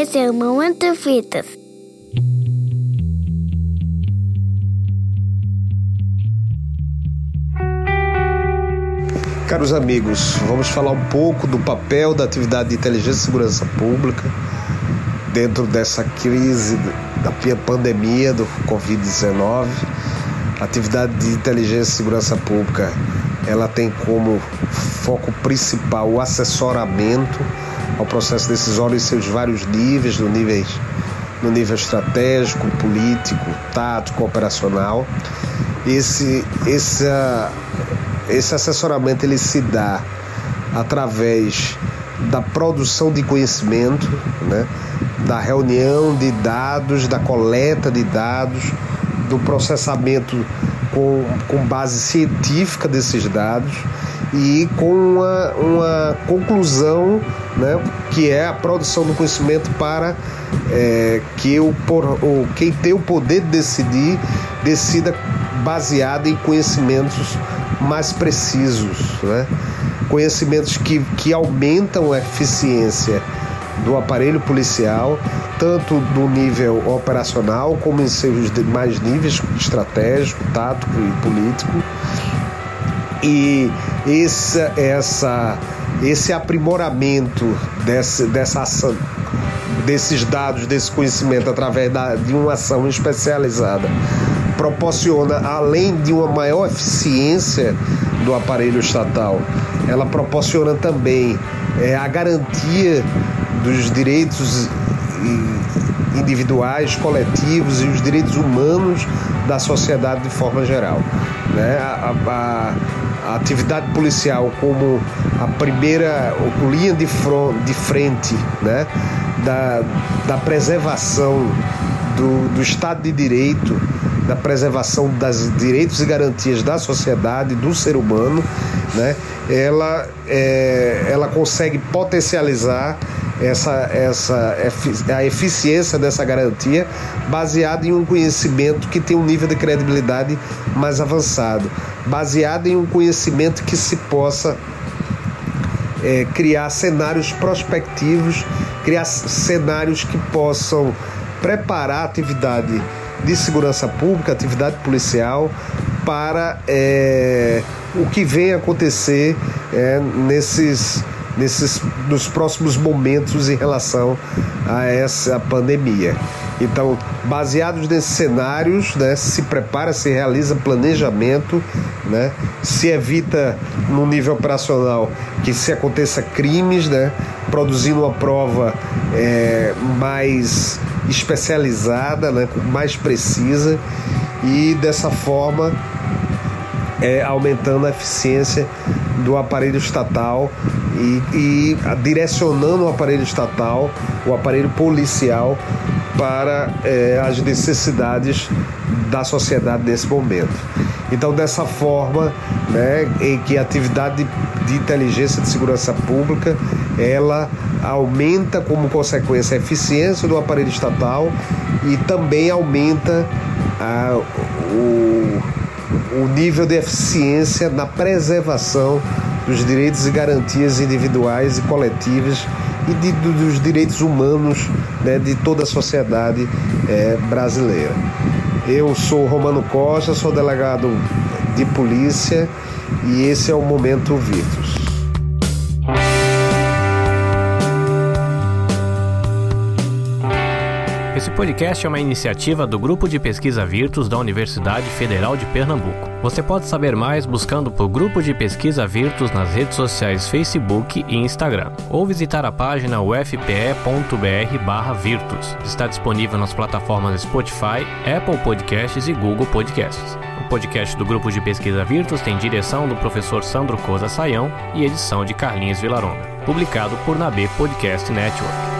Esse é o Momento Fitas. Caros amigos, vamos falar um pouco do papel da atividade de inteligência e segurança pública dentro dessa crise da pandemia do Covid-19. A atividade de inteligência e segurança pública ela tem como foco principal o assessoramento ao processo decisório em seus vários níveis, no, níveis, no nível estratégico, político, tático, operacional. Esse, esse, esse assessoramento ele se dá através da produção de conhecimento, né? da reunião de dados, da coleta de dados, do processamento com, com base científica desses dados e com uma, uma conclusão, né, que é a produção do conhecimento para é, que o, por, o, quem tem o poder de decidir decida baseado em conhecimentos mais precisos, né? conhecimentos que, que aumentam a eficiência do aparelho policial, tanto no nível operacional como em seus demais níveis estratégico, tático e político. E essa, essa, esse aprimoramento desse, dessa ação, desses dados, desse conhecimento através da, de uma ação especializada proporciona, além de uma maior eficiência do aparelho estatal, ela proporciona também é, a garantia dos direitos individuais, coletivos e os direitos humanos da sociedade de forma geral. Né? A, a, a atividade policial como a primeira linha de, front, de frente né? da, da preservação do, do Estado de Direito, da preservação dos direitos e garantias da sociedade, do ser humano, né? ela, é, ela consegue potencializar essa, essa a eficiência dessa garantia baseada em um conhecimento que tem um nível de credibilidade mais avançado, baseado em um conhecimento que se possa é, criar cenários prospectivos, criar cenários que possam preparar a atividade de segurança pública, atividade policial, para é, o que vem acontecer é, nesses nesses nos próximos momentos em relação a essa pandemia. Então, baseados nesses cenários, né, se prepara, se realiza planejamento, né, se evita no nível operacional que se aconteça crimes, né, produzindo uma prova é, mais especializada, né, mais precisa e dessa forma é, aumentando a eficiência do aparelho estatal e, e direcionando o aparelho estatal, o aparelho policial, para é, as necessidades da sociedade nesse momento. Então, dessa forma, né, em que a atividade de, de inteligência de segurança pública ela aumenta como consequência a eficiência do aparelho estatal e também aumenta a, o, o nível de eficiência na preservação dos direitos e garantias individuais e coletivas e de, dos direitos humanos né, de toda a sociedade é, brasileira. Eu sou Romano Costa, sou delegado de polícia e esse é o Momento Virtus. Esse podcast é uma iniciativa do Grupo de Pesquisa Virtus da Universidade Federal de Pernambuco. Você pode saber mais buscando por Grupo de Pesquisa Virtus nas redes sociais Facebook e Instagram, ou visitar a página ufpe.br/virtus. Está disponível nas plataformas Spotify, Apple Podcasts e Google Podcasts. O podcast do Grupo de Pesquisa Virtus tem direção do professor Sandro Coza Saião e edição de Carlinhos Vilaronga. Publicado por Nabe Podcast Network